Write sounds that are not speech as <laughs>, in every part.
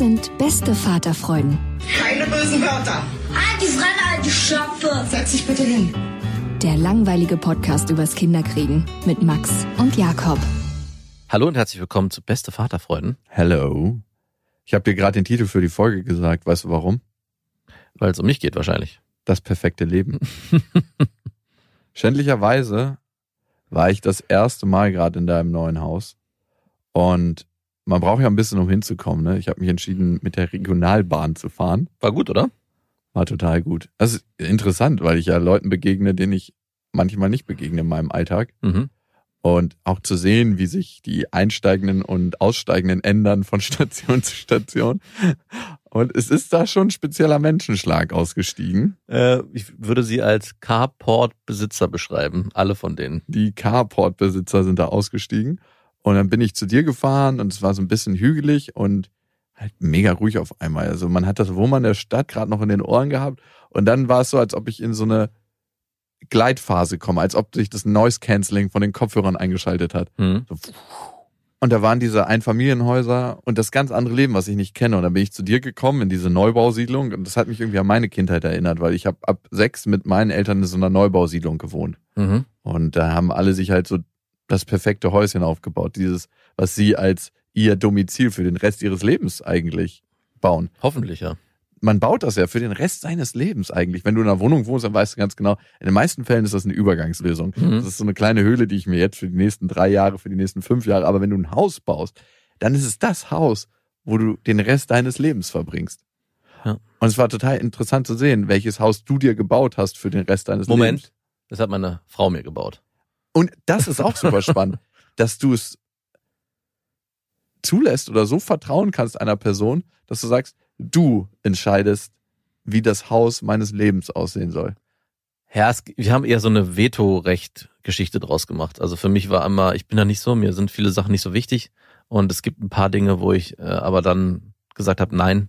Sind beste Vaterfreuden. Keine bösen Wörter. Die Fremde, alte Schöpfe! Setz dich bitte hin. Der langweilige Podcast übers Kinderkriegen mit Max und Jakob. Hallo und herzlich willkommen zu Beste Vaterfreuden, Hello. Ich habe dir gerade den Titel für die Folge gesagt. Weißt du warum? weil es um mich geht wahrscheinlich. Das perfekte Leben. <laughs> Schändlicherweise war ich das erste Mal gerade in deinem neuen Haus. Und man braucht ja ein bisschen, um hinzukommen. Ne? Ich habe mich entschieden, mit der Regionalbahn zu fahren. War gut, oder? War total gut. Das ist interessant, weil ich ja Leuten begegne, denen ich manchmal nicht begegne in meinem Alltag. Mhm. Und auch zu sehen, wie sich die einsteigenden und aussteigenden ändern von <laughs> Station zu Station. Und es ist da schon ein spezieller Menschenschlag ausgestiegen. Äh, ich würde sie als Carport-Besitzer beschreiben, alle von denen. Die Carport-Besitzer sind da ausgestiegen. Und dann bin ich zu dir gefahren und es war so ein bisschen hügelig und halt mega ruhig auf einmal. Also man hat das Wummern der Stadt gerade noch in den Ohren gehabt. Und dann war es so, als ob ich in so eine Gleitphase komme, als ob sich das Noise Cancelling von den Kopfhörern eingeschaltet hat. Mhm. So, und da waren diese Einfamilienhäuser und das ganz andere Leben, was ich nicht kenne. Und dann bin ich zu dir gekommen in diese Neubausiedlung und das hat mich irgendwie an meine Kindheit erinnert, weil ich habe ab sechs mit meinen Eltern in so einer Neubausiedlung gewohnt. Mhm. Und da haben alle sich halt so das perfekte Häuschen aufgebaut. Dieses, was sie als ihr Domizil für den Rest ihres Lebens eigentlich bauen. Hoffentlich, ja. Man baut das ja für den Rest seines Lebens eigentlich. Wenn du in einer Wohnung wohnst, dann weißt du ganz genau, in den meisten Fällen ist das eine Übergangslösung. Mhm. Das ist so eine kleine Höhle, die ich mir jetzt für die nächsten drei Jahre, für die nächsten fünf Jahre, aber wenn du ein Haus baust, dann ist es das Haus, wo du den Rest deines Lebens verbringst. Ja. Und es war total interessant zu sehen, welches Haus du dir gebaut hast für den Rest deines Lebens. Moment, das hat meine Frau mir gebaut. Und das ist auch super spannend, <laughs> dass du es zulässt oder so vertrauen kannst einer Person, dass du sagst, du entscheidest, wie das Haus meines Lebens aussehen soll. Ja, es, wir haben eher so eine Vetorecht-Geschichte draus gemacht. Also für mich war immer, ich bin da nicht so, mir sind viele Sachen nicht so wichtig. Und es gibt ein paar Dinge, wo ich äh, aber dann gesagt habe, nein,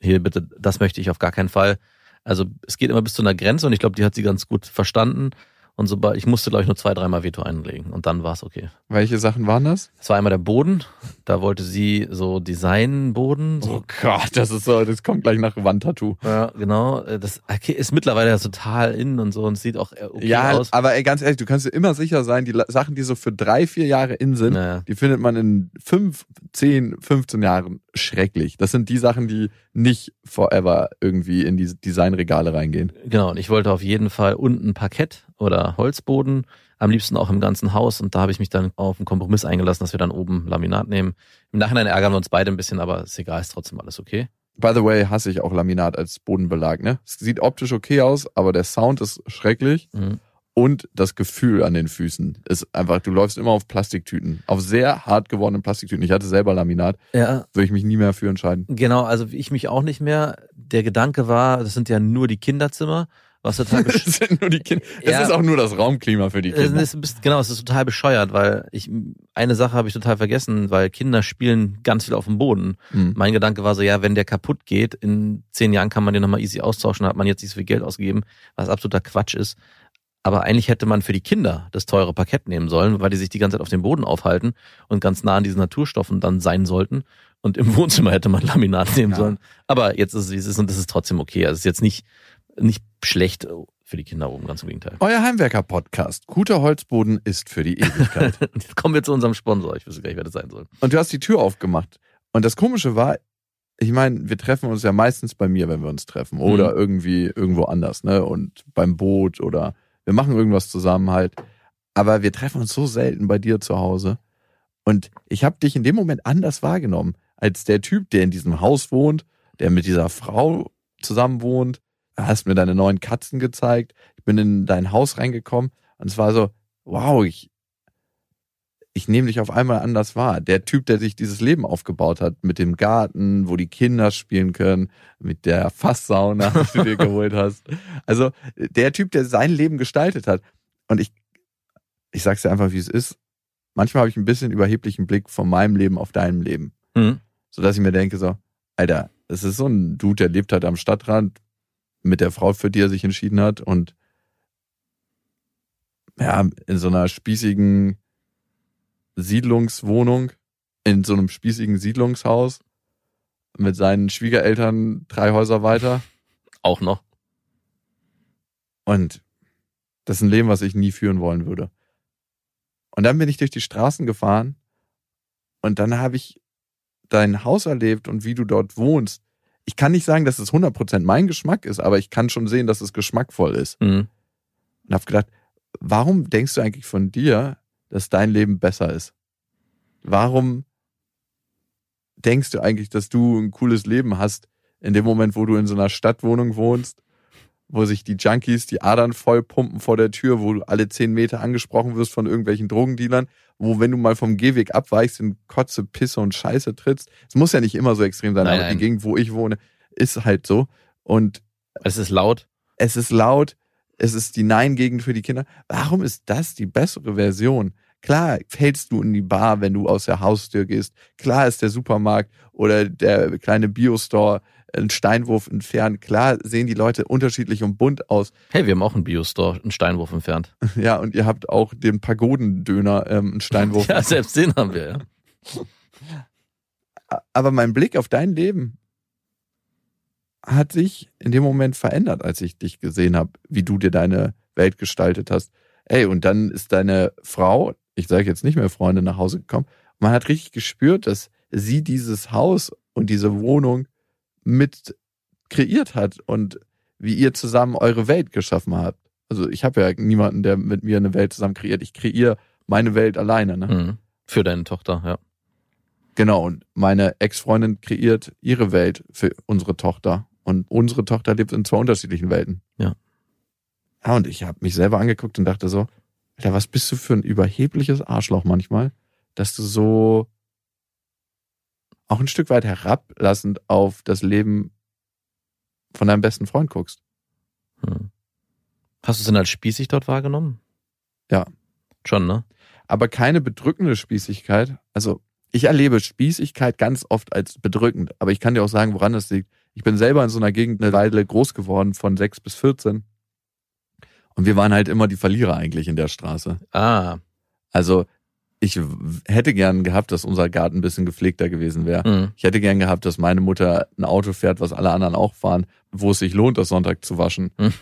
hier bitte, das möchte ich auf gar keinen Fall. Also es geht immer bis zu einer Grenze und ich glaube, die hat sie ganz gut verstanden. Und sobald, ich musste, glaube ich, nur zwei, dreimal Veto einlegen und dann war es okay. Welche Sachen waren das? Es war einmal der Boden, da wollte sie so Designboden, so Oh Gott, das ist so, das kommt gleich nach Wandtattoo. Ja, genau. Das ist mittlerweile total in und so und sieht auch äh, okay ja, aus. aber ey, ganz ehrlich, du kannst dir immer sicher sein, die Sachen, die so für drei, vier Jahre in sind, Naja. die findet man in fünf, zehn, 15 Jahren schrecklich. Das sind die Sachen, die nicht forever irgendwie in die Designregale reingehen. Genau, und ich wollte auf jeden Fall unten Parkett oder Holzboden, am liebsten auch im ganzen Haus. Und da habe ich mich dann auf einen Kompromiss eingelassen, dass wir dann oben Laminat nehmen. Im Nachhinein ärgern wir uns beide ein bisschen, aber ist egal, ist trotzdem alles okay. By the way, hasse ich auch Laminat als Bodenbelag, ne? Es sieht optisch okay aus, aber der Sound ist schrecklich Mhm. und das Gefühl an den Füßen ist einfach, du läufst immer auf Plastiktüten, auf sehr hart gewordenen Plastiktüten. Ich hatte selber Laminat, Ja, würde ich mich nie mehr für entscheiden. genau, also ich mich auch nicht mehr. Der Gedanke war, das sind ja nur die Kinderzimmer, was total <laughs> Das sind nur die Kinder. Ja. ist auch nur das Raumklima für die Es Kinder. ist, ein bisschen- genau, es ist total bescheuert, weil ich eine Sache habe ich total vergessen, weil Kinder spielen ganz viel auf dem Boden. Hm. Mein Gedanke war so, ja, wenn der kaputt geht, in zehn Jahren kann man den nochmal easy austauschen, hat man jetzt nicht so viel Geld ausgegeben, was absoluter Quatsch ist. Aber eigentlich hätte man für die Kinder das teure Parkett nehmen sollen, weil die sich die ganze Zeit auf dem Boden aufhalten und ganz nah an diesen Naturstoffen dann sein sollten. Und im Wohnzimmer hätte man Laminat nehmen Ja. sollen. Aber jetzt ist es, wie es ist und das ist trotzdem okay. Also es ist jetzt nicht, nicht schlecht für die Kinder oben, ganz im Gegenteil. Euer Heimwerker-Podcast. Guter Holzboden ist für die Ewigkeit. <laughs> Jetzt kommen wir zu unserem Sponsor. Ich wüsste gar nicht, wer das sein soll. Und du hast die Tür aufgemacht. Und das Komische war, ich meine, wir treffen uns ja meistens bei mir, wenn wir uns treffen. Oder Mhm. irgendwie irgendwo anders, ne? Und beim Boot oder wir machen irgendwas zusammen halt. Aber wir treffen uns so selten bei dir zu Hause. Und ich habe dich in dem Moment anders wahrgenommen, als der Typ, der in diesem Haus wohnt, der mit dieser Frau zusammen wohnt. Du hast mir deine neuen Katzen gezeigt. Ich bin in dein Haus reingekommen und es war so, wow, ich, ich nehme dich auf einmal anders wahr. Der Typ, der sich dieses Leben aufgebaut hat, mit dem Garten, wo die Kinder spielen können, mit der Fasssauna, die du dir geholt hast. Also der Typ, der sein Leben gestaltet hat. Und ich, ich sag's dir einfach, wie es ist. Manchmal habe ich ein bisschen überheblichen Blick von meinem Leben auf deinem Leben. Mhm. So dass ich mir denke, so, Alter, es ist so ein Dude, der lebt halt am Stadtrand mit der Frau, für die er sich entschieden hat und ja, in so einer spießigen Siedlungswohnung, in so einem spießigen Siedlungshaus mit seinen Schwiegereltern drei Häuser weiter. <laughs> Auch noch. Und das ist ein Leben, was ich nie führen wollen würde. Und dann bin ich durch die Straßen gefahren und dann habe ich dein Haus erlebt und wie du dort wohnst. Ich kann nicht sagen, dass es 100% mein Geschmack ist, aber ich kann schon sehen, dass es geschmackvoll ist. Mhm. Und habe gedacht, warum denkst du eigentlich von dir, dass dein Leben besser ist? Warum denkst du eigentlich, dass du ein cooles Leben hast in dem Moment, wo du in so einer Stadtwohnung wohnst, wo sich die Junkies die Adern voll pumpen vor der Tür, wo du alle zehn Meter angesprochen wirst von irgendwelchen Drogendealern, wo wenn du mal vom Gehweg abweichst, in Kotze, Pisse und Scheiße trittst. Es muss ja nicht immer so extrem sein, Nein, aber die nein. Gegend, wo ich wohne, ist halt so. Und Es ist laut. es ist laut, es ist die Nein-Gegend für die Kinder. Warum ist das die bessere Version? Klar, fällst du in die Bar, wenn du aus der Haustür gehst. Klar ist der Supermarkt oder der kleine Biostore ein Steinwurf entfernt. Klar sehen die Leute unterschiedlich und bunt aus. Hey, wir haben auch einen Biostore, einen Steinwurf entfernt. <laughs> Ja, und ihr habt auch den Pagodendöner, ähm, einen Steinwurf. <laughs> Ja, selbst den haben wir, ja. <laughs> Aber mein Blick auf dein Leben hat sich in dem Moment verändert, als ich dich gesehen habe, wie du dir deine Welt gestaltet hast. Ey, und dann ist deine Frau, ich sage jetzt nicht mehr Freundin, nach Hause gekommen. Man hat richtig gespürt, dass sie dieses Haus und diese Wohnung mit kreiert hat und wie ihr zusammen eure Welt geschaffen habt. Also ich habe ja niemanden, der mit mir eine Welt zusammen kreiert. Ich kreiere meine Welt alleine. Ne? Mhm. Für deine Tochter, ja. Genau, und meine Ex-Freundin kreiert ihre Welt für unsere Tochter. Und unsere Tochter lebt in zwei unterschiedlichen Welten. Ja. Ja, und ich habe mich selber angeguckt und dachte so, Alter, was bist du für ein überhebliches Arschloch manchmal, dass du so auch ein Stück weit herablassend auf das Leben von deinem besten Freund guckst. Hm. Hast du es denn als spießig dort wahrgenommen? Ja. Schon, ne? aber keine bedrückende Spießigkeit. Also ich erlebe Spießigkeit ganz oft als bedrückend, aber ich kann dir auch sagen, woran das liegt. Ich bin selber in so einer Gegend eine Weile groß geworden, von sechs bis 14. Und wir waren halt immer die Verlierer eigentlich in der Straße. Ah. Also ich hätte gern gehabt, dass unser Garten ein bisschen gepflegter gewesen wäre. Mhm. Ich hätte gern gehabt, dass meine Mutter ein Auto fährt, was alle anderen auch fahren, wo es sich lohnt, das Sonntag zu waschen. <laughs>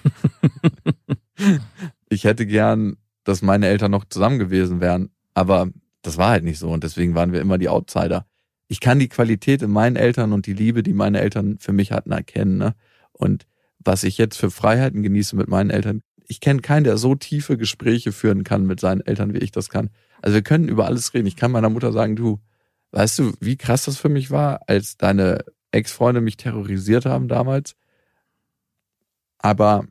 ich hätte gern, dass meine Eltern noch zusammen gewesen wären, aber das war halt nicht so und deswegen waren wir immer die Outsider. Ich kann die Qualität in meinen Eltern und die Liebe, die meine Eltern für mich hatten, erkennen. Ne? Und was ich jetzt für Freiheiten genieße mit meinen Eltern, ich kenne keinen, der so tiefe Gespräche führen kann mit seinen Eltern, wie ich das kann. Also wir können über alles reden. Ich kann meiner Mutter sagen, du, weißt du, wie krass das für mich war, als deine Ex-Freunde mich terrorisiert haben damals? Aber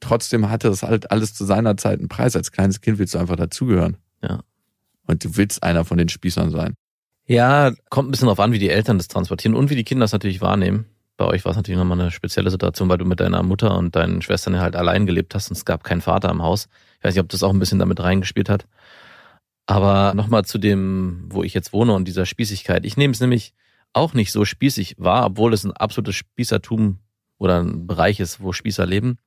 trotzdem hatte das halt alles zu seiner Zeit einen Preis. Als kleines Kind willst du einfach dazugehören. Ja. Und du willst einer von den Spießern sein. Ja, kommt ein bisschen drauf an, wie die Eltern das transportieren und wie die Kinder das natürlich wahrnehmen. Bei euch war es natürlich nochmal eine spezielle Situation, weil du mit deiner Mutter und deinen Schwestern halt allein gelebt hast und es gab keinen Vater im Haus. Ich weiß nicht, ob das auch ein bisschen damit reingespielt hat. Aber nochmal zu dem, wo ich jetzt wohne und dieser Spießigkeit. Ich nehme es nämlich auch nicht so spießig wahr, obwohl es ein absolutes Spießertum oder ein Bereich ist, wo Spießer leben,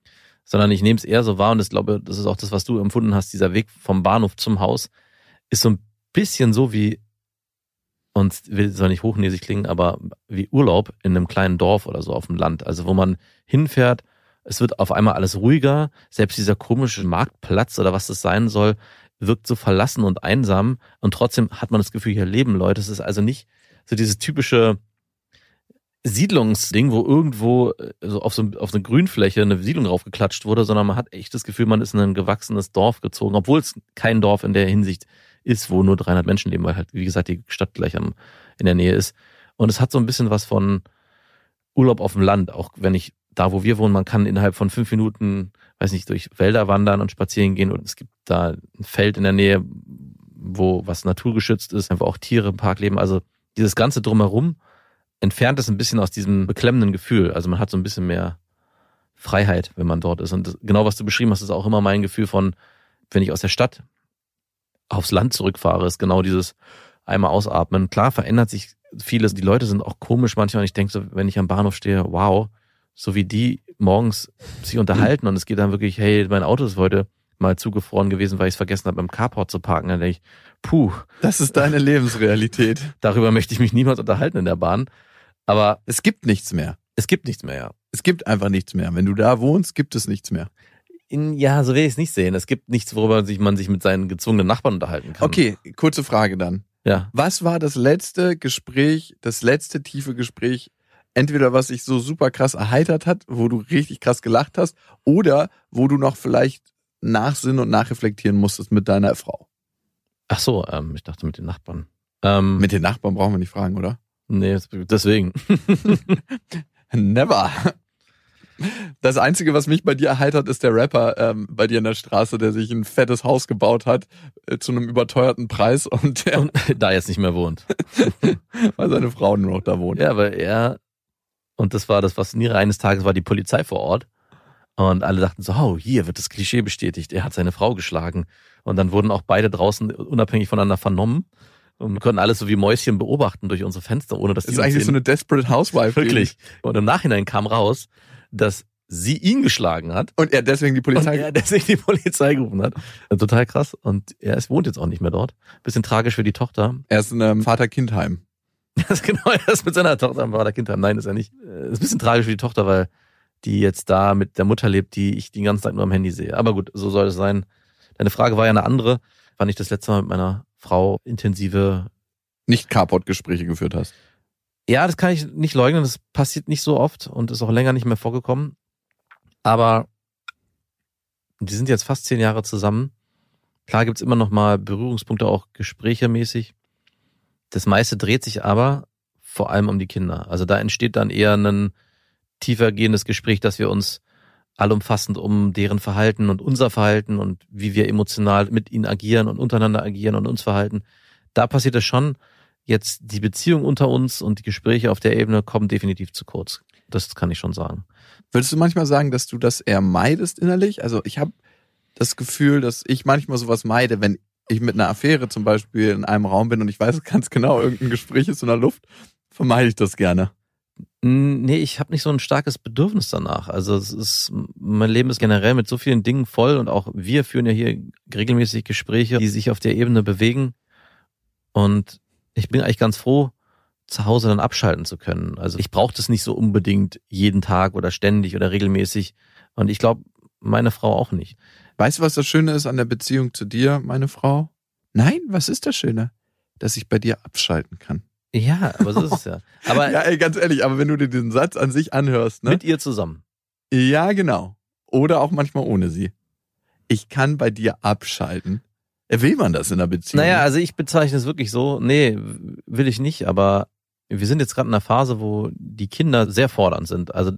sondern ich nehme es eher so wahr und ich glaube, das ist auch das, was du empfunden hast, dieser Weg vom Bahnhof zum Haus ist so ein bisschen so wie und will soll nicht hochnäsig klingen, aber wie Urlaub in einem kleinen Dorf oder so auf dem Land. Also wo man hinfährt, Es wird auf einmal alles ruhiger. Selbst dieser komische Marktplatz oder was das sein soll, wirkt so verlassen und einsam. Und trotzdem hat man das Gefühl, hier leben Leute. Es ist also nicht so dieses typische Siedlungsding, wo irgendwo äh, so auf so auf so eine Grünfläche eine Siedlung draufgeklatscht wurde, sondern man hat echt das Gefühl, man ist in ein gewachsenes Dorf gezogen, obwohl es kein Dorf in der Hinsicht ist, wo nur 300 Menschen leben, weil halt, wie gesagt, die Stadt gleich am, in der Nähe ist. Und es hat so ein bisschen was von Urlaub auf dem Land, auch wenn ich da, wo wir wohnen, man kann innerhalb von fünf Minuten, weiß nicht, durch Wälder wandern und spazieren gehen und es gibt da ein Feld in der Nähe, wo was naturgeschützt ist, einfach auch Tiere im Park leben. Also dieses ganze drumherum entfernt es ein bisschen aus diesem beklemmenden Gefühl. Also man hat so ein bisschen mehr Freiheit, wenn man dort ist. Und genau was du beschrieben hast, ist auch immer mein Gefühl von, wenn ich aus der Stadt aufs Land zurückfahre, ist genau dieses einmal ausatmen. Klar verändert sich vieles. Die Leute sind auch komisch manchmal. Und ich denke so, wenn ich am Bahnhof stehe, wow, so wie die morgens sich unterhalten und es geht dann wirklich, hey, mein Auto ist heute mal zugefroren gewesen, weil ich es vergessen habe, im Carport zu parken. Dann denke ich, puh. Das ist deine <laughs> Lebensrealität. Darüber möchte ich mich niemals unterhalten in der Bahn. Aber es gibt nichts mehr. Es gibt nichts mehr, ja. Es gibt einfach nichts mehr. Wenn du da wohnst, gibt es nichts mehr. In, ja, so will ich es nicht sehen. Es gibt nichts, worüber sich, man sich mit seinen gezwungenen Nachbarn unterhalten kann. Okay, kurze Frage dann. Ja. Was war das letzte Gespräch, das letzte tiefe Gespräch, entweder was sich so super krass erheitert hat, wo du richtig krass gelacht hast, oder wo du noch vielleicht nachsinnen und nachreflektieren musstest mit deiner Frau? Ach so, ähm, ich dachte mit den Nachbarn. Ähm, Mit den Nachbarn brauchen wir nicht fragen, oder? nee, deswegen. <laughs> Never. Das Einzige, was mich bei dir erheitert, ist der Rapper ähm, bei dir in der Straße, der sich ein fettes Haus gebaut hat äh, zu einem überteuerten Preis <laughs> und der, Und <laughs> da jetzt nicht mehr wohnt. <laughs> weil seine Frau nur noch da wohnt. Ja, aber er, und das war das Fasziniere eines Tages, war die Polizei vor Ort. Und alle dachten so, oh, hier wird das Klischee bestätigt. Er hat seine Frau geschlagen. Und dann wurden auch beide draußen unabhängig voneinander vernommen. Und wir konnten alles so wie Mäuschen beobachten durch unsere Fenster, ohne dass Das die ist uns eigentlich so sehen. eine Desperate Housewife. Wirklich. Und im Nachhinein kam raus, dass sie ihn geschlagen hat. Und er deswegen die Und Polizei. er deswegen die Polizei gerufen hat. Total krass. Und er ist, wohnt jetzt auch nicht mehr dort. Bisschen tragisch für die Tochter. Er ist in einem Vater-Kind-Heim. <laughs> Das genau, er ist mit seiner Tochter am Vaterkind haben. Nein, ist er nicht. Äh, Ist ein bisschen tragisch für die Tochter, weil die jetzt da mit der Mutter lebt, die ich den ganzen Tag nur am Handy sehe. Aber gut, so soll es sein. Deine Frage war ja eine andere. Wann ich das letzte Mal mit meiner Frau intensive Nicht Carport-Gespräche geführt hast. Ja, das kann ich nicht leugnen. Das passiert nicht so oft und ist auch länger nicht mehr vorgekommen. Aber die sind jetzt fast zehn Jahre zusammen. Klar gibt's immer noch mal Berührungspunkte, auch gesprächemäßig. Das meiste dreht sich aber vor allem um die Kinder. Also da entsteht dann eher ein tiefer gehendes Gespräch, dass wir uns allumfassend um deren Verhalten und unser Verhalten und wie wir emotional mit ihnen agieren und untereinander agieren und uns verhalten. Da passiert es schon. Jetzt die Beziehung unter uns und die Gespräche auf der Ebene kommen definitiv zu kurz. Das kann ich schon sagen. Würdest du manchmal sagen, dass du das eher meidest innerlich? Also ich habe das Gefühl, dass ich manchmal sowas meide, wenn ich mit einer Affäre zum Beispiel in einem Raum bin und ich weiß ganz genau, irgendein Gespräch ist in der Luft, vermeide ich das gerne. Nee, ich habe nicht so ein starkes Bedürfnis danach. Also es ist, mein Leben ist generell mit so vielen Dingen voll und auch wir führen ja hier regelmäßig Gespräche, die sich auf der Ebene bewegen. Und ich bin eigentlich ganz froh, zu Hause dann abschalten zu können. Also ich brauche das nicht so unbedingt jeden Tag oder ständig oder regelmäßig. Und ich glaube, meine Frau auch nicht. Weißt du, was das Schöne ist an der Beziehung zu dir, meine Frau? Nein, was ist das Schöne? Dass ich bei dir abschalten kann. Ja, aber so ist es ja. <laughs> Aber ja, ey, ganz ehrlich, aber wenn du dir diesen Satz an sich anhörst, ne? mit ihr zusammen. Ja, genau. Oder auch manchmal ohne sie. Ich kann bei dir abschalten. Äh, Will man das in einer Beziehung? Naja, also ich bezeichne es wirklich so. Nee, will ich nicht, aber wir sind jetzt gerade in einer Phase, wo die Kinder sehr fordernd sind. Also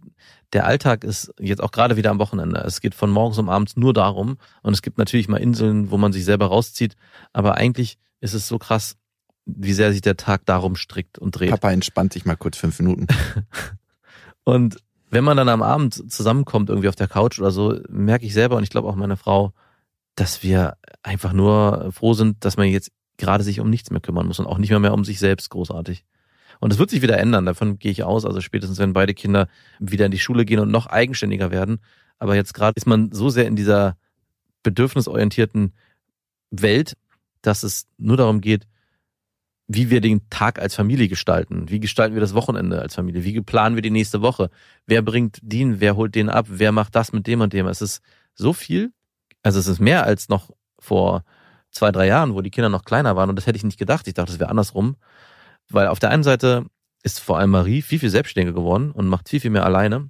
der Alltag ist jetzt auch gerade wieder am Wochenende. Es geht von morgens um abends nur darum. Und es gibt natürlich mal Inseln, wo man sich selber rauszieht. Aber eigentlich ist es so krass, wie sehr sich der Tag darum strickt und dreht. Papa entspannt sich mal kurz fünf Minuten. <laughs> Und wenn man dann am Abend zusammenkommt, irgendwie auf der Couch oder so, merke ich selber und ich glaube auch meine Frau, dass wir einfach nur froh sind, dass man jetzt gerade sich um nichts mehr kümmern muss und auch nicht mehr mehr um sich selbst großartig. Und es wird sich wieder ändern, davon gehe ich aus. Also spätestens, wenn beide Kinder wieder in die Schule gehen und noch eigenständiger werden. Aber jetzt gerade ist man so sehr in dieser bedürfnisorientierten Welt, dass es nur darum geht, wie wir den Tag als Familie gestalten. Wie gestalten wir das Wochenende als Familie? Wie planen wir die nächste Woche? Wer bringt den? Wer holt den ab? Wer macht das mit dem und dem? Es ist so viel. Also es ist mehr als noch vor zwei, drei Jahren, wo die Kinder noch kleiner waren. Und das hätte ich nicht gedacht. Ich dachte, es wäre andersrum. Weil auf der einen Seite ist vor allem Marie viel, viel selbstständiger geworden und macht viel, viel mehr alleine.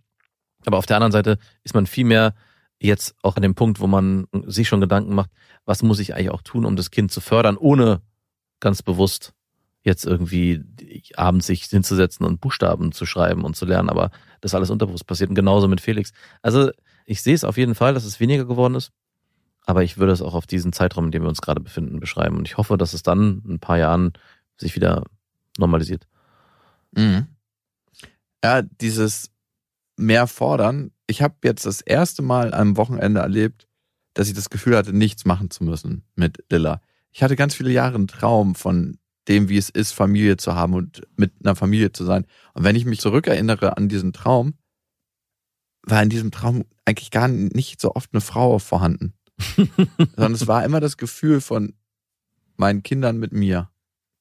Aber auf der anderen Seite ist man viel mehr jetzt auch an dem Punkt, wo man sich schon Gedanken macht, was muss ich eigentlich auch tun, um das Kind zu fördern, ohne ganz bewusst jetzt irgendwie abends sich hinzusetzen und Buchstaben zu schreiben und zu lernen, aber das alles unterbewusst passiert und genauso mit Felix. Also ich sehe es auf jeden Fall, dass es weniger geworden ist, aber ich würde es auch auf diesen Zeitraum, in dem wir uns gerade befinden, beschreiben und ich hoffe, dass es dann in ein paar Jahren sich wieder normalisiert. Mhm. Ja, dieses mehr fordern. Ich habe jetzt das erste Mal am Wochenende erlebt, dass ich das Gefühl hatte, nichts machen zu müssen mit Lilla. Ich hatte ganz viele Jahre einen Traum von dem, wie es ist, Familie zu haben und mit einer Familie zu sein. Und wenn ich mich zurückerinnere an diesen Traum, war in diesem Traum eigentlich gar nicht so oft eine Frau vorhanden. Sondern es war immer das Gefühl von meinen Kindern mit mir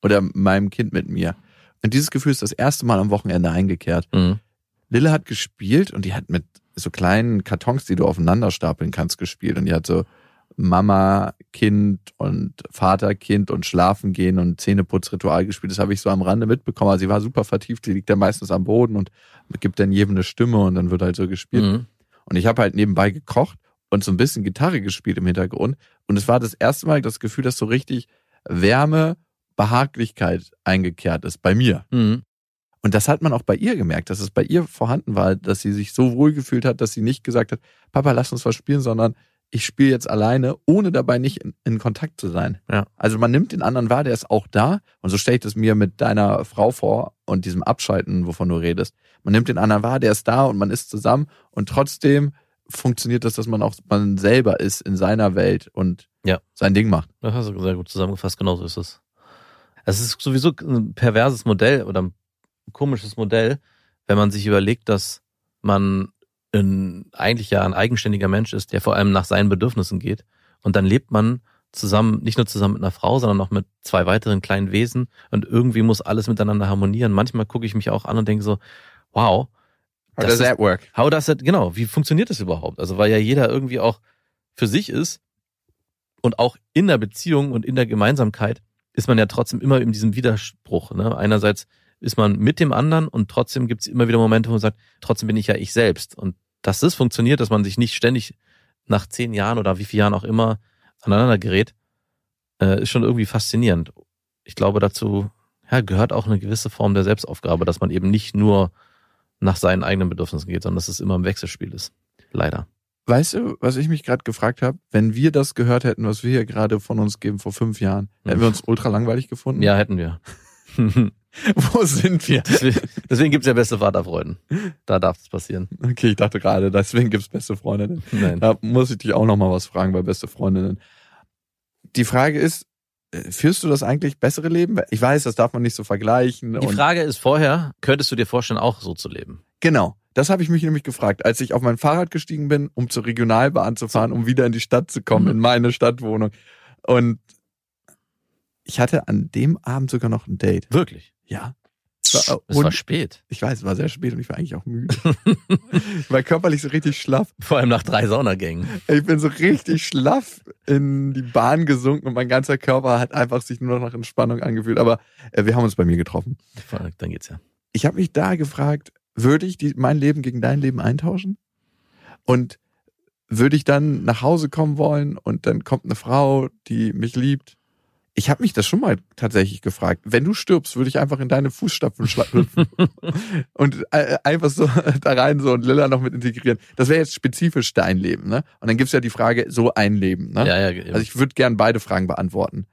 oder meinem Kind mit mir. Und dieses Gefühl ist das erste Mal am Wochenende eingekehrt. Mhm. Lille hat gespielt und die hat mit so kleinen Kartons, die du aufeinander stapeln kannst, gespielt. Und die hat so Mama, Kind und Vater, Kind und Schlafen gehen und Zähneputzritual gespielt. Das habe ich so am Rande mitbekommen. Also sie war super vertieft. Sie liegt ja meistens am Boden und gibt dann jedem eine Stimme und dann wird halt so gespielt. Mhm. Und ich habe halt nebenbei gekocht und so ein bisschen Gitarre gespielt im Hintergrund. Und es war das erste Mal das Gefühl, dass so richtig Wärme, Behaglichkeit eingekehrt ist bei mir. Mhm. Und das hat man auch bei ihr gemerkt, dass es bei ihr vorhanden war, dass sie sich so wohl gefühlt hat, dass sie nicht gesagt hat, Papa, lass uns was spielen, sondern ich spiele jetzt alleine, ohne dabei nicht in, in Kontakt zu sein. Ja. Also man nimmt den anderen wahr, der ist auch da. Und so stelle ich das mir mit deiner Frau vor und diesem Abschalten, wovon du redest. Man nimmt den anderen wahr, der ist da und man ist zusammen und trotzdem funktioniert das, dass man auch man selber ist in seiner Welt und Ja. sein Ding macht. Das hast du sehr gut zusammengefasst, genauso ist es. Es ist sowieso ein perverses Modell oder ein komisches Modell, wenn man sich überlegt, dass man ein, eigentlich ja ein eigenständiger Mensch ist, der vor allem nach seinen Bedürfnissen geht. Und dann lebt man zusammen, nicht nur zusammen mit einer Frau, sondern auch mit zwei weiteren kleinen Wesen und irgendwie muss alles miteinander harmonieren. Manchmal gucke ich mich auch an und denke so, wow, das ist- work? How does that, genau, wie funktioniert das überhaupt? Also, weil ja jeder irgendwie auch für sich ist und auch in der Beziehung und in der Gemeinsamkeit ist man ja trotzdem immer in diesem Widerspruch. Ne? Einerseits ist man mit dem anderen und trotzdem gibt es immer wieder Momente, wo man sagt, trotzdem bin ich ja ich selbst. Und dass das funktioniert, dass man sich nicht ständig nach zehn Jahren oder wie viele Jahren auch immer aneinander gerät, äh, ist schon irgendwie faszinierend. Ich glaube, dazu ja, gehört auch eine gewisse Form der Selbstaufgabe, dass man eben nicht nur nach seinen eigenen Bedürfnissen geht, sondern dass es immer im Wechselspiel ist. Leider. Weißt du, was ich mich gerade gefragt habe? Wenn wir das gehört hätten, was wir hier gerade von uns geben vor fünf Jahren, hätten wir uns ultra langweilig gefunden? Ja, hätten wir. <laughs> <laughs> Wo sind wir? deswegen deswegen gibt's ja beste Vaterfreuden. Da darf es passieren. Okay, ich dachte gerade, deswegen gibt's beste Freundinnen. Nein. Da muss ich dich auch noch mal was fragen bei beste Freundinnen. Die Frage ist, führst du das eigentlich bessere Leben? Ich weiß, das darf man nicht so vergleichen. Die Frage ist vorher, könntest du dir vorstellen, auch so zu leben? genau, das habe ich mich nämlich gefragt, als ich auf mein Fahrrad gestiegen bin, um zur Regionalbahn zu fahren, um wieder in die Stadt zu kommen, Mhm. in meine Stadtwohnung. Und ich hatte an dem Abend sogar noch ein Date. Wirklich? Ja. Es war, Es war spät. ich weiß, es war sehr spät und ich war eigentlich auch müde. <laughs> ich war körperlich so richtig schlaff. Vor allem nach drei Saunagängen. Ich bin so richtig schlaff in die Bahn gesunken und mein ganzer Körper hat einfach sich nur noch nach Entspannung angefühlt. Aber äh, wir haben uns bei mir getroffen. Dann geht's ja. Ich habe mich da gefragt, würde ich die, mein Leben gegen dein Leben eintauschen? Und würde ich dann nach Hause kommen wollen und dann kommt eine Frau, die mich liebt? Ich habe mich das schon mal tatsächlich gefragt. Wenn du stirbst, würde ich einfach in deine Fußstapfen schlüpfen <laughs> und äh, einfach so <laughs> da rein so und Lilla noch mit integrieren. Das wäre jetzt spezifisch dein Leben, ne? Und dann gibt's ja die Frage, so ein Leben, ne? Ja, ja. Also ich würde gern beide Fragen beantworten.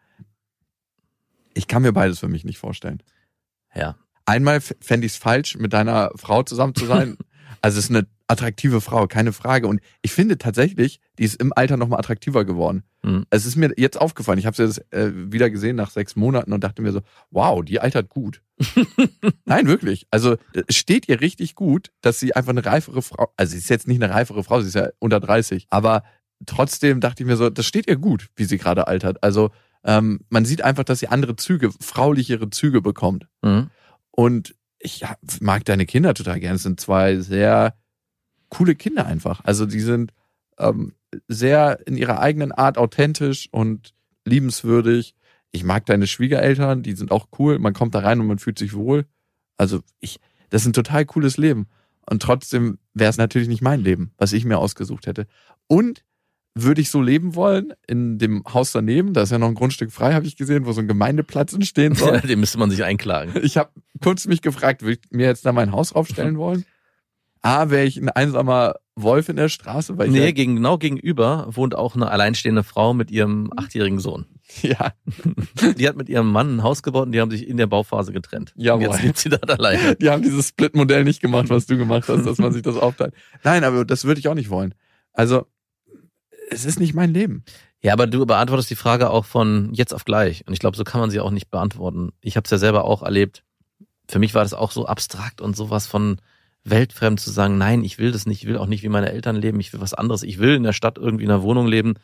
Ich kann mir beides für mich nicht vorstellen. ja. Einmal fände ich es falsch, mit deiner Frau zusammen zu sein. <laughs> also es ist eine attraktive Frau, keine Frage. Und ich finde tatsächlich, die ist im Alter nochmal attraktiver geworden. Mhm. Es ist mir jetzt aufgefallen. Ich habe sie jetzt äh, wieder gesehen nach sechs Monaten und dachte mir so, wow, die altert gut. <laughs> Nein, wirklich. Also äh, es steht ihr richtig gut, dass sie einfach eine reifere Frau, also sie ist jetzt nicht eine reifere Frau, sie ist ja unter 30, aber trotzdem dachte ich mir so, das steht ihr gut, wie sie gerade altert. Also Ähm, man sieht einfach, dass sie andere Züge, fraulichere Züge bekommt. Mhm. Und ich mag deine Kinder total gern. Es sind zwei sehr coole Kinder einfach. Also die sind ähm, sehr in ihrer eigenen Art authentisch und liebenswürdig. Ich mag deine Schwiegereltern, die sind auch cool. Man kommt da rein und man fühlt sich wohl. Also ich, das ist ein total cooles Leben. Und trotzdem wäre es natürlich nicht mein Leben, was ich mir ausgesucht hätte. Und würde ich so leben wollen in dem Haus daneben? Da ist ja noch ein Grundstück frei, habe ich gesehen, wo so ein Gemeindeplatz entstehen soll. <laughs> Den müsste man sich einklagen. Ich habe kurz mich gefragt, würde ich mir jetzt da mein Haus aufstellen wollen? A, wäre ich ein einsamer Wolf in der Straße, weil Nee, gegen, genau gegenüber wohnt auch eine alleinstehende Frau mit ihrem achtjährigen Sohn. <laughs> ja, <laughs> Die hat mit ihrem Mann ein Haus gebaut und die haben sich in der Bauphase getrennt. Jawohl. Jetzt lebt sie da alleine. <laughs> die haben dieses Split-Modell nicht gemacht, was du gemacht hast, dass man sich das aufteilt. Nein, aber das würde ich auch nicht wollen. Also, es ist nicht mein Leben. Ja, aber du beantwortest die Frage auch von jetzt auf gleich. Und ich glaube, so kann man sie auch nicht beantworten. Ich habe es ja selber auch erlebt. Für mich war das auch so abstrakt und sowas von weltfremd zu sagen, nein, ich will das nicht, ich will auch nicht wie meine Eltern leben, ich will was anderes, ich will in der Stadt irgendwie in einer Wohnung leben.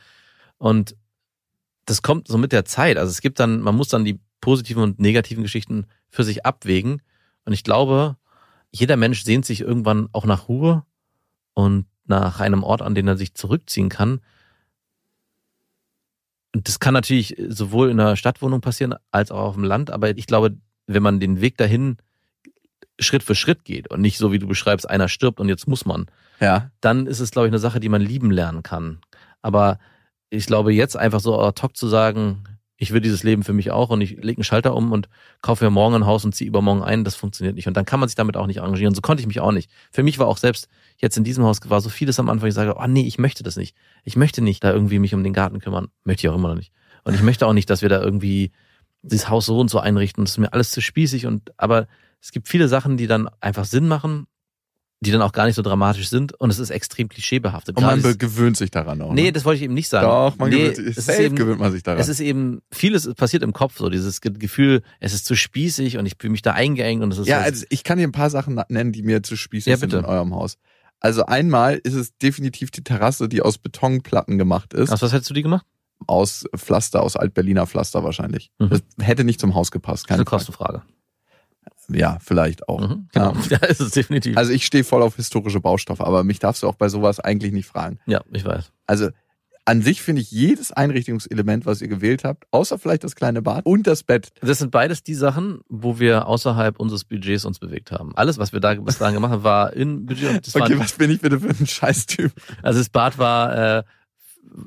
Und das kommt so mit der Zeit. Also es gibt dann, man muss dann die positiven und negativen Geschichten für sich abwägen. Und ich glaube, jeder Mensch sehnt sich irgendwann auch nach Ruhe und nach einem Ort, an den er sich zurückziehen kann. Und das kann natürlich sowohl in einer Stadtwohnung passieren als auch auf dem Land. Aber ich glaube, wenn man den Weg dahin Schritt für Schritt geht und nicht so wie du beschreibst, einer stirbt und jetzt muss man, Ja. dann ist es, glaube ich, eine Sache, die man lieben lernen kann. Aber ich glaube, jetzt einfach so ad hoc zu sagen, ich will dieses Leben für mich auch und ich lege einen Schalter um und kaufe mir morgen ein Haus und ziehe übermorgen ein, das funktioniert nicht. Und dann kann man sich damit auch nicht arrangieren. So konnte ich mich auch nicht. Für mich war auch selbst jetzt in diesem Haus war so vieles am Anfang, ich sage, oh nee, ich möchte das nicht. Ich möchte nicht da irgendwie mich um den Garten kümmern. Möchte ich auch immer noch nicht. Und ich möchte auch nicht, dass wir da irgendwie dieses Haus so und so einrichten. Das ist mir alles zu spießig und, aber es gibt viele Sachen, die dann einfach Sinn machen, die dann auch gar nicht so dramatisch sind und es ist extrem klischeebehaftet. Und man gewöhnt sich daran auch. Nee, ne? das wollte ich eben nicht sagen. Doch, man nee, gewöhnt sich, safe eben, gewöhnt man sich daran. es ist eben, vieles passiert im Kopf, so dieses Ge- Gefühl, es ist zu spießig und ich fühle mich da eingeengt und es ist ja, so, also ich kann dir ein paar Sachen nennen, die mir zu spießig Ja, sind in eurem Haus. Also einmal ist es definitiv die Terrasse, die aus Betonplatten gemacht ist. Aus was hättest du die gemacht? Aus Pflaster, aus Altberliner Pflaster wahrscheinlich. Mhm. Das hätte nicht zum Haus gepasst. Das ist Keine eine Frage. Kostenfrage. Ja, vielleicht auch. Mhm, genau. Ja, <laughs> ist es definitiv. Also ich stehe voll auf historische Baustoffe, aber mich darfst du auch bei sowas eigentlich nicht fragen. ja, ich weiß. Also an sich finde ich jedes Einrichtungselement, was ihr gewählt habt, außer vielleicht das kleine Bad und das Bett. Das sind beides die Sachen, wo wir außerhalb unseres Budgets uns bewegt haben. Alles, was wir da bis dahin gemacht haben, war in Budget. Okay, was bin ich bitte für ein <laughs> Scheißtyp? also das Bad war, äh,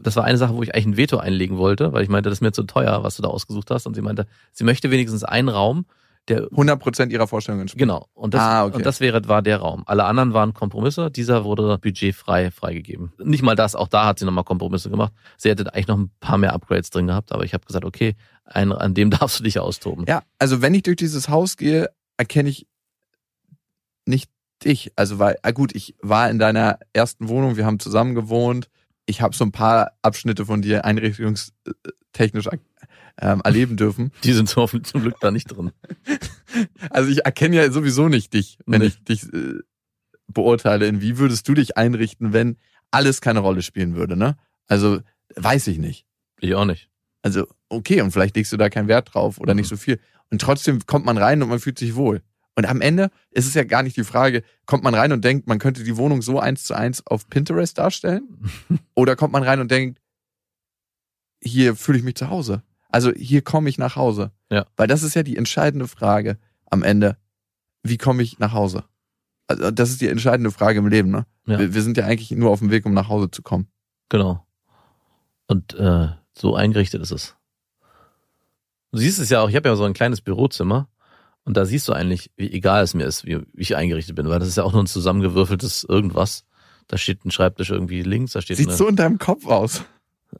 das war eine Sache, wo ich eigentlich ein Veto einlegen wollte, weil ich meinte, das ist mir zu teuer, was du da ausgesucht hast. Und sie meinte, sie möchte wenigstens einen Raum, der 100% ihrer Vorstellungen entspricht. Genau. Und das, Ah, okay. und das wäre, war der Raum. Alle anderen waren Kompromisse. Dieser wurde budgetfrei freigegeben. Nicht mal das, auch da hat sie nochmal Kompromisse gemacht. Sie hätte eigentlich noch ein paar mehr Upgrades drin gehabt, aber ich habe gesagt, okay, ein, an dem <laughs> darfst du dich austoben. Ja, also wenn ich durch dieses Haus gehe, erkenne ich nicht dich. Also weil, ah gut, ich war in deiner ersten Wohnung, wir haben zusammen gewohnt. Ich habe so ein paar Abschnitte von dir einrichtungstechnisch ähm, erleben dürfen. <laughs> Die sind so zum Glück da nicht drin. Also ich erkenne ja sowieso nicht dich, wenn Nee. ich dich äh, beurteile. In wie würdest du dich einrichten, wenn alles keine Rolle spielen würde, ne? Also weiß ich nicht. Ich auch nicht. Also okay, und vielleicht legst du da keinen Wert drauf oder Mhm. nicht so viel. Und trotzdem kommt man rein und man fühlt sich wohl. Und am Ende ist es ja gar nicht die Frage, kommt man rein und denkt, man könnte die Wohnung so eins zu eins auf Pinterest darstellen? <laughs> oder kommt man rein und denkt, hier fühle ich mich zu Hause. Also hier komme ich nach Hause. Ja. Weil das ist ja die entscheidende Frage am Ende. Wie komme ich nach Hause? Also das ist die entscheidende Frage im Leben, ne? Ja. Wir, wir sind ja eigentlich nur auf dem Weg, um nach Hause zu kommen. Genau. Und äh, so eingerichtet ist es. Du siehst es ja auch, ich habe ja so ein kleines Bürozimmer und da siehst du eigentlich, wie egal es mir ist, wie ich eingerichtet bin, weil das ist ja auch nur ein zusammengewürfeltes irgendwas. Da steht ein Schreibtisch irgendwie links, da steht Sieht eine, so in deinem Kopf aus.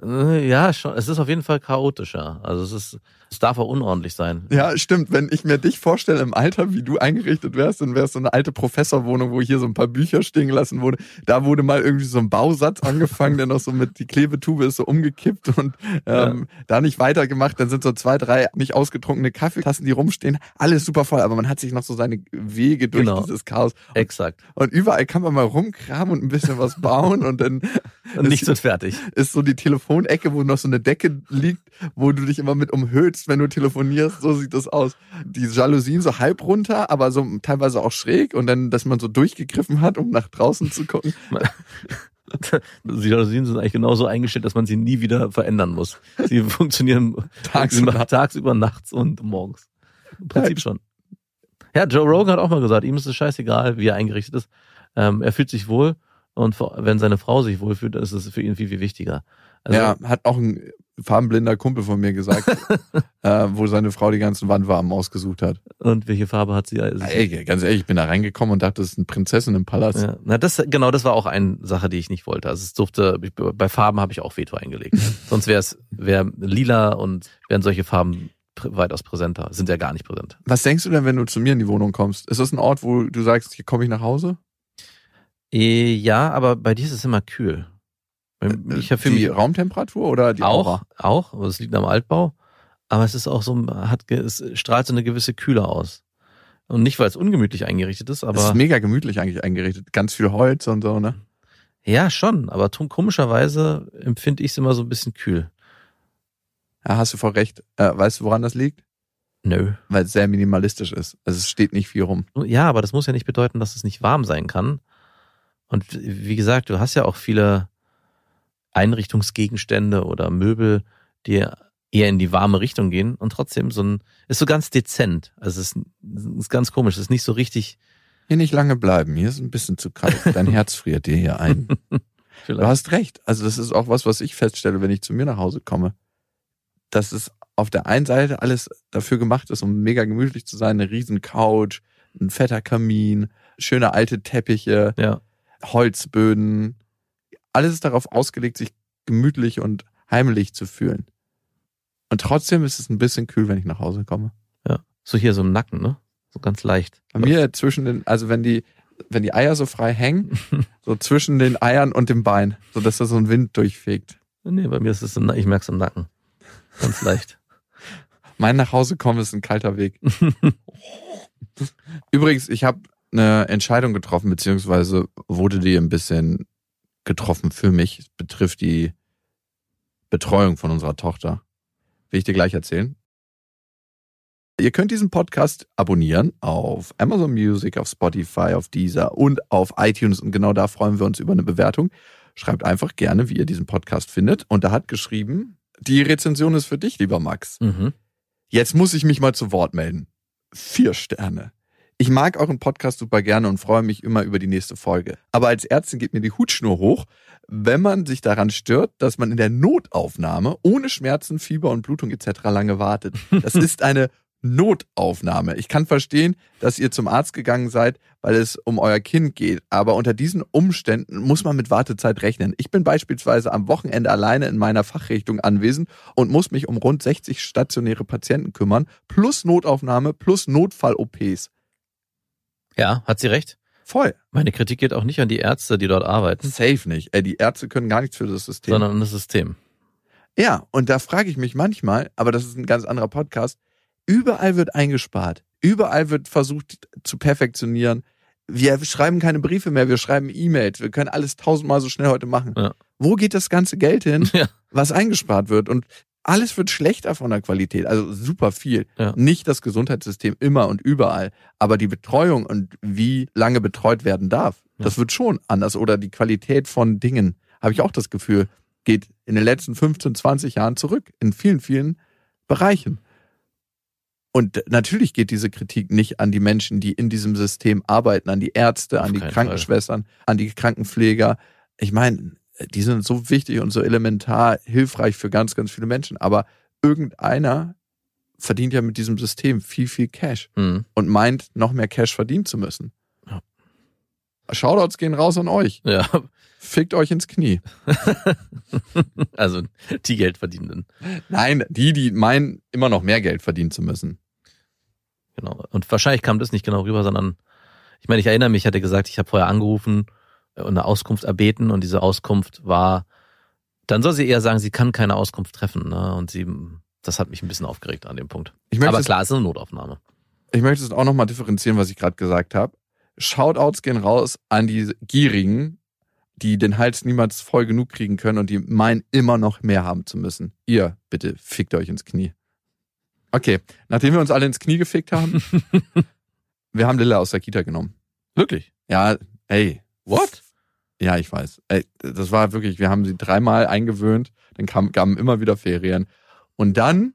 Äh, Ja, schon. Es ist auf jeden Fall chaotischer. Also es ist, es darf auch unordentlich sein. Ja, stimmt. Wenn ich mir dich vorstelle im Alter, wie du eingerichtet wärst, dann wärst so eine alte Professorwohnung, wo hier so ein paar Bücher stehen gelassen wurde. Da wurde mal irgendwie so ein Bausatz angefangen, der noch so mit die Klebetube ist so umgekippt und ähm, da nicht weitergemacht. Dann sind so zwei, drei nicht ausgetrunkene Kaffeetassen, die rumstehen. Alles super voll, aber man hat sich noch so seine Wege durch Genau. dieses Chaos. Exakt. Und überall kann man mal rumkramen und ein bisschen was bauen und dann <laughs> Und nichts wird fertig. ist so die Telefonecke, wo noch so eine Decke liegt, wo du dich immer mit umhüllst, wenn du telefonierst. So sieht das aus. Die Jalousien so halb runter, aber so teilweise auch schräg und dann, dass man so durchgegriffen hat, um nach draußen zu gucken. <laughs> Die Jalousien sind eigentlich genauso eingestellt, dass man sie nie wieder verändern muss. Sie <laughs> funktionieren Tagsüber. tagsüber, nachts und morgens. Im Prinzip schon. Ja, Joe Rogan hat auch mal gesagt, ihm ist es scheißegal, wie er eingerichtet ist. Ähm, er fühlt sich wohl und wenn seine Frau sich wohlfühlt, dann ist es für ihn viel, viel wichtiger. Also, ja, hat auch ein farbenblinder Kumpel von mir gesagt, <laughs> äh, wo seine Frau die ganzen Wandfarben ausgesucht hat. Und welche Farbe hat sie? Also, Ey, ganz ehrlich, ich bin da reingekommen und dachte, das ist eine Prinzessin im Palast. Ja, na das genau, das war auch eine Sache, die ich nicht wollte. Also es durfte ich- bei Farben habe ich auch Veto eingelegt. <laughs> Sonst wäre es wär lila und wären solche Farben weitaus präsenter. Sind ja gar nicht präsent. Was denkst du denn, wenn du zu mir in die Wohnung kommst? Ist das ein Ort, wo du sagst, hier komme ich nach Hause? Eh, ja, aber bei dir ist es immer kühl. Bei- Ich für die mich Raumtemperatur oder die auch, Aura? auch, aber es liegt am Altbau. Aber es ist auch so, hat, es strahlt so eine gewisse Kühle aus. Und nicht, weil es ungemütlich eingerichtet ist, aber ist mega gemütlich eigentlich eingerichtet. Ganz viel Holz und so, ne? ja schon. Aber komischerweise empfinde ich es immer so ein bisschen kühl. Ja, hast du voll recht. Äh, weißt du, woran das liegt? Nö. Weil es sehr minimalistisch ist. Also es steht nicht viel rum. Ja, aber das muss ja nicht bedeuten, dass es nicht warm sein kann. Und wie gesagt, du hast ja auch viele Einrichtungsgegenstände oder Möbel, die eher in die warme Richtung gehen und trotzdem so ein, ist so ganz dezent. Also es ist, ist ganz komisch, es ist nicht so richtig, Hier nicht lange bleiben. Hier ist ein bisschen zu kalt. <laughs> Dein Herz friert dir hier ein. <laughs> Du hast recht. Also das ist auch was, was ich feststelle, wenn ich zu mir nach Hause komme. Dass es auf der einen Seite alles dafür gemacht ist, um mega gemütlich zu sein. Eine riesen Couch, ein fetter Kamin, schöne alte Teppiche, Ja, Holzböden. Alles ist darauf ausgelegt, sich gemütlich und heimelig zu fühlen. Und trotzdem ist es ein bisschen kühl, wenn ich nach Hause komme. ja. So hier so im Nacken, ne? So ganz leicht. Bei mir zwischen den, also wenn die, wenn die Eier so frei hängen, <laughs> so zwischen den Eiern und dem Bein, so dass da so ein Wind durchfegt. Nee, bei mir ist es, im ich merke es im Nacken. Ganz leicht. <laughs> Mein nach Hause kommen ist ein kalter Weg. <laughs> Übrigens, ich habe eine Entscheidung getroffen, beziehungsweise wurde die ein bisschen getroffen für mich. Es betrifft die Betreuung von unserer Tochter. Will ich dir gleich erzählen. Ihr könnt diesen Podcast abonnieren auf Amazon Music, auf Spotify, auf Deezer und auf iTunes. Und genau da freuen wir uns über eine Bewertung. Schreibt einfach gerne, wie ihr diesen Podcast findet. Und da hat geschrieben, die Rezension ist für dich, lieber Max. Mhm. Jetzt muss ich mich mal zu Wort melden. Vier Sterne. Ich mag euren Podcast super gerne und freue mich immer über die nächste Folge. Aber als Ärztin geht mir die Hutschnur hoch, wenn man sich daran stört, dass man in der Notaufnahme ohne Schmerzen, Fieber und Blutung etc. lange wartet. Das <laughs> ist eine Notaufnahme. Ich kann verstehen, dass ihr zum Arzt gegangen seid, weil es um euer Kind geht. Aber unter diesen Umständen muss man mit Wartezeit rechnen. Ich bin beispielsweise am Wochenende alleine in meiner Fachrichtung anwesend und muss mich um rund 60 stationäre Patienten kümmern, plus Notaufnahme, plus Notfall-OPs. Ja, hat sie recht. Voll. Meine Kritik geht auch nicht an die Ärzte, die dort arbeiten, Safe nicht. Ey, die Ärzte können gar nichts für das System. sondern an das System. Ja, und da frage ich mich manchmal, aber das ist ein ganz anderer Podcast, überall wird eingespart. Überall wird versucht zu perfektionieren. Wir schreiben keine Briefe mehr, wir schreiben E-Mails. Wir können alles tausendmal so schnell heute machen. Ja. Wo geht das ganze Geld hin, <laughs> Ja. was eingespart wird? Und alles wird schlechter von der Qualität, also super viel. Ja. Nicht das Gesundheitssystem immer und überall, aber die Betreuung und wie lange betreut werden darf, Ja. das wird schon anders. Oder die Qualität von Dingen, habe ich auch das Gefühl, geht in den letzten 15, 20 Jahren zurück. In vielen, vielen Bereichen. Und natürlich geht diese Kritik nicht an die Menschen, die in diesem System arbeiten, an die Ärzte, Auf an die Krankenschwestern, an die Krankenpfleger. Ich meine, die sind so wichtig und so elementar hilfreich für ganz, ganz viele Menschen. Aber irgendeiner verdient ja mit diesem System viel, viel Cash Mhm. und meint, noch mehr Cash verdienen zu müssen. Ja. Shoutouts gehen raus an euch. Ja, Fickt euch ins Knie. <laughs> also die Geldverdienenden. Nein, die, die meinen, immer noch mehr Geld verdienen zu müssen. Genau. Und wahrscheinlich kam das nicht genau rüber, sondern ich meine, ich erinnere mich, ich hatte gesagt, ich habe vorher angerufen eine Auskunft erbeten und diese Auskunft war, dann soll sie eher sagen, sie kann keine Auskunft treffen. Ne? Und sie, das hat mich ein bisschen aufgeregt an dem Punkt. Ich möchte, Aber klar, es ist eine Notaufnahme. ich möchte es auch nochmal differenzieren, was ich gerade gesagt habe. Shoutouts gehen raus an die Gierigen, die den Hals niemals voll genug kriegen können und die meinen immer noch mehr haben zu müssen. Ihr, bitte, fickt euch ins Knie. Okay, nachdem wir uns alle ins Knie gefickt haben, <laughs> wir haben Lilla aus der Kita genommen. Wirklich? Ja, ey, What? Ja, ich weiß. Ey, das war wirklich, wir haben sie dreimal eingewöhnt, dann kam, kamen immer wieder Ferien. Und dann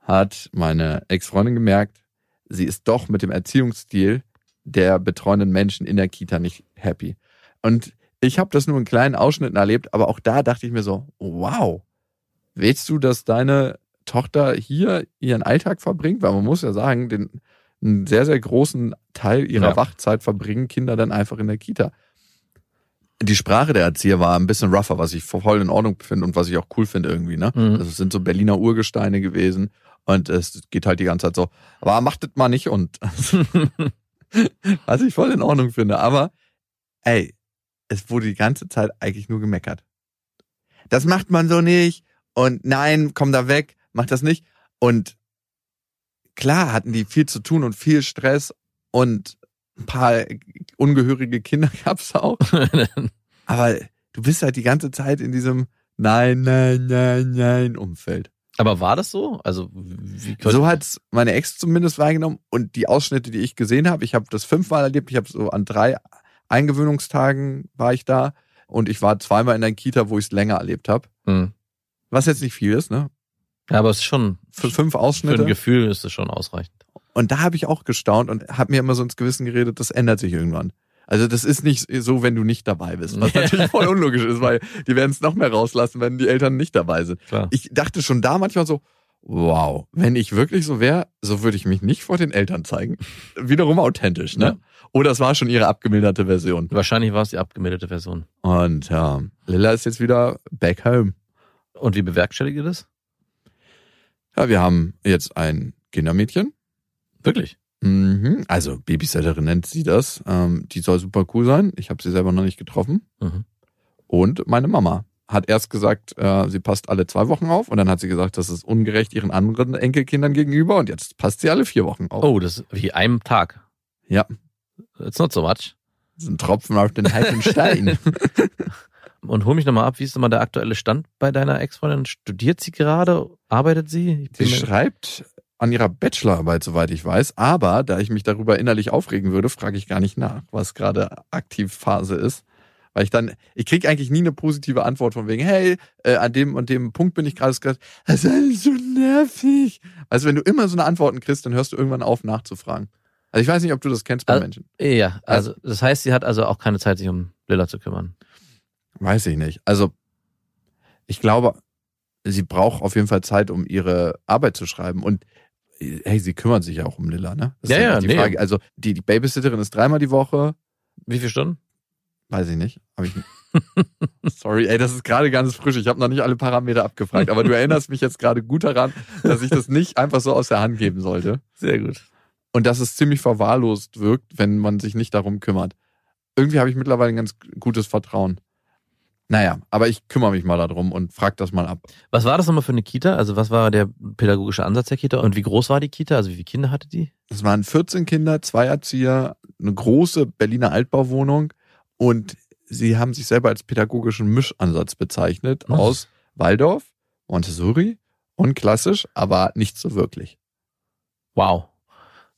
hat meine Ex-Freundin gemerkt, sie ist doch mit dem Erziehungsstil der betreuenden Menschen in der Kita nicht happy. Und ich habe das nur in kleinen Ausschnitten erlebt, aber auch da dachte ich mir so, wow, willst du, dass deine Tochter hier ihren Alltag verbringt? Weil man muss ja sagen, den, einen sehr, sehr großen Teil ihrer Ja. Wachzeit verbringen Kinder dann einfach in der Kita. Die Sprache der Erzieher war ein bisschen rougher, was ich voll in Ordnung finde und was ich auch cool finde irgendwie. Ne? Mhm. Also es sind so Berliner Urgesteine gewesen und es geht halt die ganze Zeit so, aber macht das mal nicht und <laughs> was ich voll in Ordnung finde. Aber ey, es wurde die ganze Zeit eigentlich nur gemeckert. Das macht man so nicht und nein, komm da weg, mach das nicht. Und klar hatten die viel zu tun und viel Stress und ein paar ungehörige Kinder <laughs> gab's auch. Aber du bist halt die ganze Zeit in diesem Nein, nein, nein, nein Umfeld. Aber war das so? Also wie So hat's meine Ex zumindest wahrgenommen und die Ausschnitte, die ich gesehen habe, ich habe das fünfmal erlebt, ich habe so an drei Eingewöhnungstagen war ich da und ich war zweimal in der Kita, wo ich es länger erlebt habe. Hm. Was jetzt nicht viel ist, ne? Ja, aber es ist schon Für fünf für Ausschnitte. ein Gefühl ist es schon ausreichend. Und da habe ich auch gestaunt und habe mir immer so ins Gewissen geredet, das ändert sich irgendwann. Also das ist nicht so, wenn du nicht dabei bist, was natürlich voll unlogisch ist, weil die werden es noch mehr rauslassen, wenn die Eltern nicht dabei sind. Klar. Ich dachte schon da manchmal so, wow, wenn ich wirklich so wäre, so würde ich mich nicht vor den Eltern zeigen. Wiederum authentisch, ne? Ja. Oder es war schon ihre abgemilderte Version. Wahrscheinlich war es die abgemilderte Version. Und ja, Lilla ist jetzt wieder back home. Und wie bewerkstelligt ihr das? Ja, wir haben jetzt ein Kindermädchen. Wirklich? Mhm. Also Babysitterin nennt sie das. Ähm, die soll super cool sein. Ich habe sie selber noch nicht getroffen. Mhm. Und meine Mama hat erst gesagt, äh, sie passt alle zwei Wochen auf. Und dann hat sie gesagt, das ist ungerecht ihren anderen Enkelkindern gegenüber. Und jetzt passt sie alle vier Wochen auf. Oh, das ist wie einem Tag. Ja. It's not so much. Das ist ein Tropfen auf den heißen Stein. <laughs> Und hol mich nochmal ab, wie ist nochmal der aktuelle Stand bei deiner Ex-Freundin? Studiert sie gerade? Arbeitet sie? Sie schreibt an ihrer Bachelorarbeit, soweit ich weiß. Aber da ich mich darüber innerlich aufregen würde, frage ich gar nicht nach, was gerade Aktivphase ist. Weil ich dann, ich kriege eigentlich nie eine positive Antwort von wegen, hey, äh, an dem und dem Punkt bin ich gerade, das ist alles so nervig. Also wenn du immer so eine Antworten kriegst, dann hörst du irgendwann auf nachzufragen. Also ich weiß nicht, ob du das kennst bei Also- Menschen. Ja, also das heißt, sie hat also auch keine Zeit, sich um Lilla zu kümmern. Weiß ich nicht. Also ich glaube, sie braucht auf jeden Fall Zeit, um ihre Arbeit zu schreiben. Und hey, sie kümmert sich ja auch um Lilla, ne? Das Ja, ist ja, die nee. Frage. Also die, die Babysitterin ist dreimal die Woche. Wie viele Stunden? Weiß ich nicht. Hab ich <laughs> Sorry, ey, das ist gerade ganz frisch. Ich habe noch nicht alle Parameter abgefragt, aber du erinnerst mich jetzt gerade gut daran, dass ich das nicht einfach so aus der Hand geben sollte. Sehr gut. Und dass es ziemlich verwahrlost wirkt, wenn man sich nicht darum kümmert. Irgendwie habe ich mittlerweile ein ganz gutes Vertrauen. Naja, aber ich kümmere mich mal darum und frag das mal ab. Was war das nochmal für eine Kita? Also was war der pädagogische Ansatz der Kita? Und wie groß war die Kita? Also wie viele Kinder hatte die? Es waren 14 Kinder, zwei Erzieher, eine große Berliner Altbauwohnung und sie haben sich selber als pädagogischen Mischansatz bezeichnet Oh. aus Waldorf, Montessori und klassisch, aber nicht so wirklich. Wow.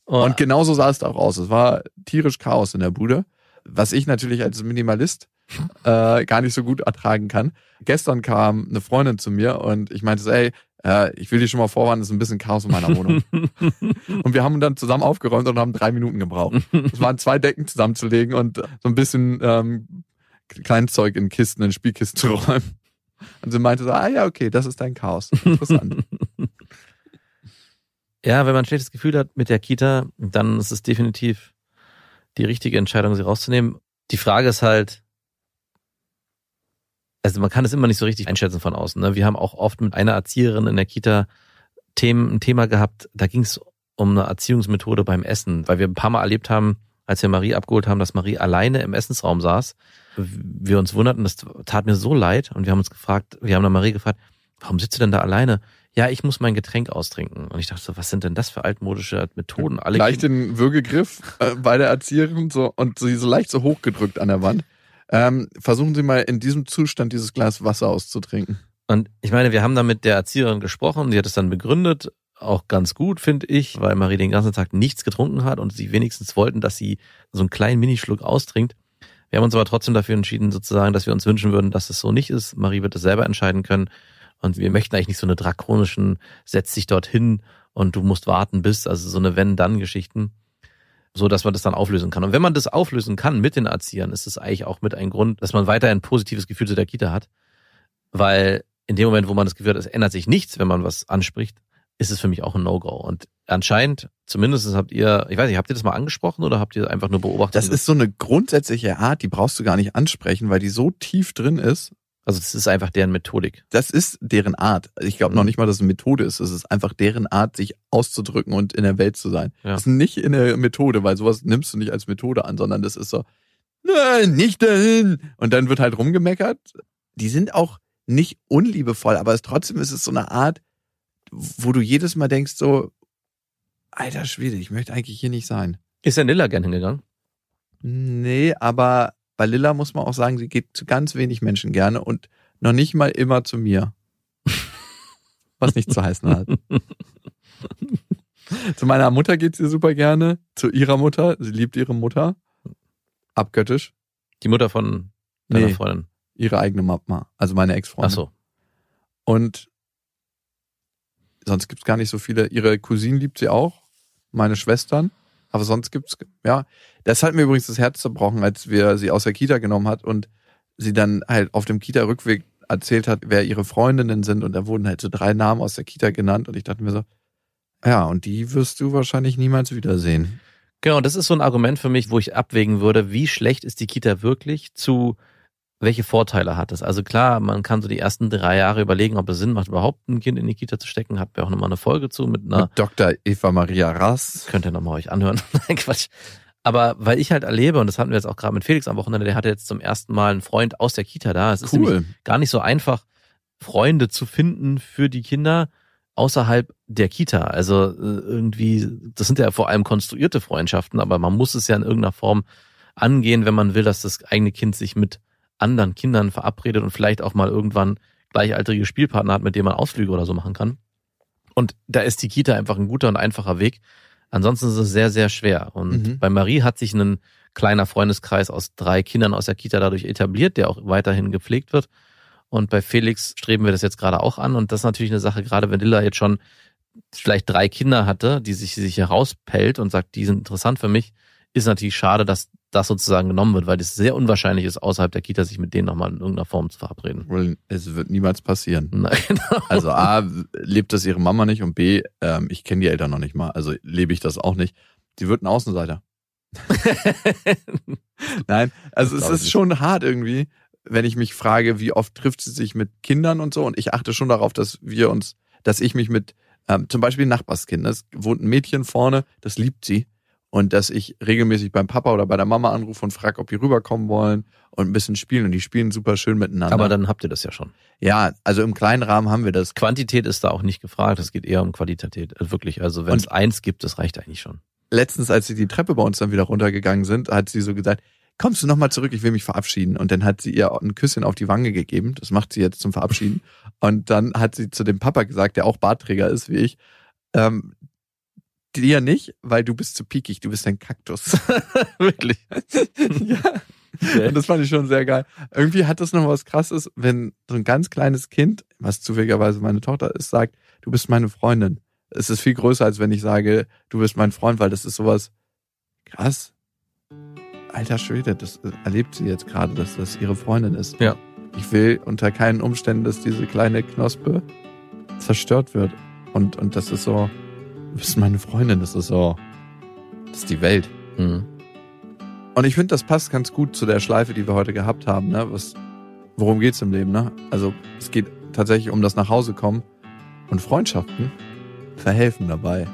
Oh, Und genauso sah es da auch aus. Es war tierisch Chaos in der Bude, was ich natürlich als Minimalist <laughs> äh, gar nicht so gut ertragen kann. Gestern kam eine Freundin zu mir und ich meinte so, ey, äh, ich will dir schon mal vorwarnen, es ist ein bisschen Chaos in meiner Wohnung. <laughs> Und wir haben dann zusammen aufgeräumt und haben drei Minuten gebraucht. Es waren zwei Decken zusammenzulegen und so ein bisschen ähm, Kleinzeug in Kisten, in Spielkisten zu räumen. Und sie meinte so, ah ja, okay, das ist dein Chaos. Interessant. <laughs> ja, wenn man ein schlechtes Gefühl hat mit der Kita, dann ist es definitiv die richtige Entscheidung, sie rauszunehmen. Die Frage ist halt, also man kann es immer nicht so richtig einschätzen von außen. Ne? Wir haben auch oft mit einer Erzieherin in der Kita Themen, ein Thema gehabt, da ging es um eine Erziehungsmethode beim Essen, weil wir ein paar Mal erlebt haben, als wir Marie abgeholt haben, dass Marie alleine im Essensraum saß. Wir uns wunderten, das tat mir so leid und wir haben uns gefragt, wir haben dann Marie gefragt, warum sitzt du denn da alleine? Ja, ich muss mein Getränk austrinken. Und ich dachte so, was sind denn das für altmodische Methoden? Alle leicht den Würgegriff äh, bei der Erzieherin so und sie so leicht so hochgedrückt an der Wand. Ähm, versuchen Sie mal in diesem Zustand dieses Glas Wasser auszutrinken. Und ich meine, wir haben da mit der Erzieherin gesprochen, sie hat es dann begründet, auch ganz gut, finde ich, weil Marie den ganzen Tag nichts getrunken hat und sie wenigstens wollten, dass sie so einen kleinen Minischluck austrinkt. Wir haben uns aber trotzdem dafür entschieden, sozusagen, dass wir uns wünschen würden, dass es so nicht ist. Marie wird es selber entscheiden können. Und wir möchten eigentlich nicht so eine drakonischen, setz dich dorthin und du musst warten bis, also so eine Wenn-Dann-Geschichten, so dass man das dann auflösen kann. Und wenn man das auflösen kann mit den Erziehern, ist es eigentlich auch mit ein Grund, dass man weiter ein positives Gefühl zu der Kita hat. Weil in dem Moment, wo man das Gefühl hat, es ändert sich nichts, wenn man was anspricht, ist es für mich auch ein No-Go. Und anscheinend, zumindest habt ihr, ich weiß nicht, habt ihr das mal angesprochen oder habt ihr einfach nur beobachtet? Das ist so eine grundsätzliche Art, die brauchst du gar nicht ansprechen, weil die so tief drin ist. Also das ist einfach deren Methodik. Das ist deren Art. Ich glaube noch nicht mal, dass es eine Methode ist. Es ist einfach deren Art, sich auszudrücken und in der Welt zu sein. Ja. Das ist nicht in der Methode, weil sowas nimmst du nicht als Methode an, sondern das ist so, nein, nicht dahin. Und dann wird halt rumgemeckert. Die sind auch nicht unliebevoll, aber es, trotzdem ist es so eine Art, wo du jedes Mal denkst so, alter Schwede, ich möchte eigentlich hier nicht sein. Ist denn Lilla gern hingegangen? Nee, aber bei Lilla muss man auch sagen, sie geht zu ganz wenig Menschen gerne und noch nicht mal immer zu mir. <laughs> Was nicht zu heißen hat. zu meiner Mutter geht sie super gerne, zu ihrer Mutter, sie liebt ihre Mutter. Abgöttisch. Die Mutter von deiner Nee. Freundin. Ihre eigene Mama, also meine Ex-Freundin. Ach so. Und sonst gibt's gar nicht so viele. Ihre Cousinen liebt sie auch, meine Schwestern. Aber sonst gibt's ja, das hat mir übrigens das Herz zerbrochen, als wir sie aus der Kita genommen hat und sie dann halt auf dem Kita-Rückweg erzählt hat, wer ihre Freundinnen sind. Und da wurden halt so drei Namen aus der Kita genannt. Und ich dachte mir so, ja, und die wirst du wahrscheinlich niemals wiedersehen. Genau, das ist so ein Argument für mich, wo ich abwägen würde, wie schlecht ist die Kita wirklich zu welche Vorteile hat es? Also klar, man kann so die ersten drei Jahre überlegen, ob es Sinn macht, überhaupt ein Kind in die Kita zu stecken. Habt ihr auch nochmal eine Folge zu mit einer, Mit Dr. Eva Maria Rass. könnt ihr nochmal euch anhören. <laughs> Nein, Quatsch. Aber weil ich halt erlebe, und das hatten wir jetzt auch gerade mit Felix am Wochenende, der hatte jetzt zum ersten Mal einen Freund aus der Kita da. Es ist Cool. gar nicht so einfach, Freunde zu finden für die Kinder außerhalb der Kita. Also äh, irgendwie, das sind ja vor allem konstruierte Freundschaften, aber man muss es ja in irgendeiner Form angehen, wenn man will, dass das eigene Kind sich mit anderen Kindern verabredet und vielleicht auch mal irgendwann gleichaltrige Spielpartner hat, mit denen man Ausflüge oder so machen kann. Und da ist die Kita einfach ein guter und einfacher Weg. Ansonsten ist es sehr, sehr schwer. Und Mhm. bei Marie hat sich ein kleiner Freundeskreis aus drei Kindern aus der Kita dadurch etabliert, der auch weiterhin gepflegt wird. Und bei Felix streben wir das jetzt gerade auch an. Und das ist natürlich eine Sache, gerade wenn Lilla jetzt schon vielleicht drei Kinder hatte, die sich, sich herauspellt und sagt, die sind interessant für mich, ist natürlich schade, dass das sozusagen genommen wird, weil es sehr unwahrscheinlich ist, außerhalb der Kita sich mit denen nochmal in irgendeiner Form zu verabreden. Es wird niemals passieren. Na, <laughs> genau. Also A, lebt das ihre Mama nicht und B, ähm, ich kenne die Eltern noch nicht mal, also lebe ich das auch nicht. Sie wird ein Außenseiter. <laughs> Nein, also es ist nicht. schon hart irgendwie, wenn ich mich frage, wie oft trifft sie sich mit Kindern und so und ich achte schon darauf, dass wir uns, dass ich mich mit, ähm, zum Beispiel Nachbarskind, das wohnt ein Mädchen vorne, das liebt sie und dass ich regelmäßig beim Papa oder bei der Mama anrufe und frage, ob die rüberkommen wollen und ein bisschen spielen und die spielen super schön miteinander. Aber dann habt ihr das ja schon. ja, also im kleinen Rahmen haben wir das. Quantität ist da auch nicht gefragt, es geht eher um Qualität. Also wirklich, also wenn es eins gibt, das reicht eigentlich schon. letztens, als sie die Treppe bei uns dann wieder runtergegangen sind, hat sie so gesagt, kommst du nochmal zurück, ich will mich verabschieden. Und dann hat sie ihr ein Küsschen auf die Wange gegeben. Das macht sie jetzt zum Verabschieden. Und dann hat sie zu dem Papa gesagt, der auch Bartträger ist wie ich, ähm, dir nicht, weil du bist zu piekig, du bist ein Kaktus. <laughs> wirklich. <laughs> ja. Und das fand ich schon sehr geil. Irgendwie hat das noch was krasses, wenn so ein ganz kleines Kind, was zufälligerweise meine Tochter ist, sagt, du bist meine Freundin. Es ist viel größer, als wenn ich sage, du bist mein Freund, weil das ist sowas krass. Alter Schwede, das erlebt sie jetzt gerade, dass das ihre Freundin ist. Ja. Ich will unter keinen Umständen, dass diese kleine Knospe zerstört wird. Und, und das ist so, du bist meine Freundin, das ist so, das ist die Welt. Mhm. Und ich finde, das passt ganz gut zu der Schleife, die wir heute gehabt haben. Ne? Was, worum geht's im Leben? Ne? Also es geht tatsächlich um das Nachhausekommen und Freundschaften verhelfen dabei,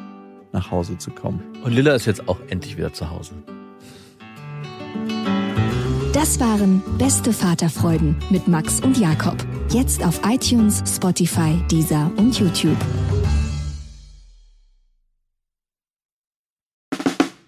nach Hause zu kommen. Und Lilla ist jetzt auch endlich wieder zu Hause. Das waren Beste Vaterfreuden mit Max und Jakob. Jetzt auf iTunes, Spotify, Deezer und YouTube.